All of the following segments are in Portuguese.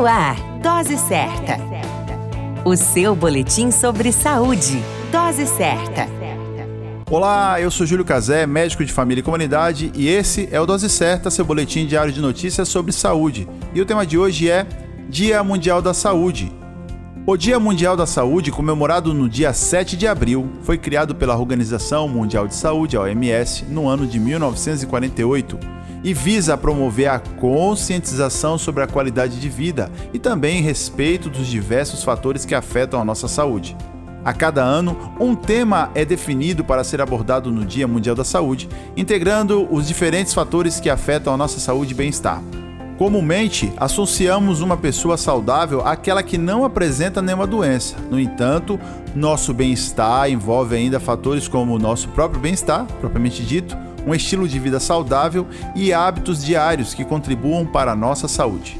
No ar, Dose Certa. O seu boletim sobre saúde. Dose Certa. Olá, eu sou Júlio Cazé, médico de família e comunidade, e esse é o Dose Certa, seu boletim diário de notícias sobre saúde. E o tema de hoje é Dia Mundial da Saúde. O Dia Mundial da Saúde, comemorado no dia 7 de abril, foi criado pela Organização Mundial de Saúde, OMS, no ano de 1948 e visa promover a conscientização sobre a qualidade de vida e também respeito dos diversos fatores que afetam a nossa saúde. A cada ano, um tema é definido para ser abordado no Dia Mundial da Saúde, integrando os diferentes fatores que afetam a nossa saúde e bem-estar. Comumente, associamos uma pessoa saudável àquela que não apresenta nenhuma doença. No entanto, nosso bem-estar envolve ainda fatores como o nosso próprio bem-estar, propriamente dito, um estilo de vida saudável e hábitos diários que contribuam para a nossa saúde.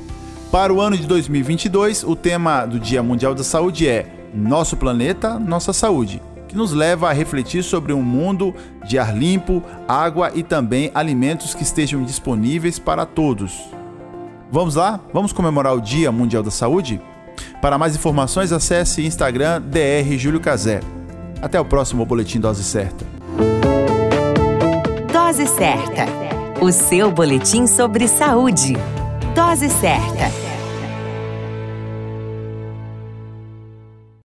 Para o ano de 2022, o tema do Dia Mundial da Saúde é Nosso Planeta, Nossa Saúde, que nos leva a refletir sobre um mundo de ar limpo, água e também alimentos que estejam disponíveis para todos. Vamos lá? Vamos comemorar o Dia Mundial da Saúde? Para mais informações, acesse Instagram DR Júlio Cazé. Até o próximo Boletim Dose Certa. Dose Certa. O seu boletim sobre saúde. Dose Certa.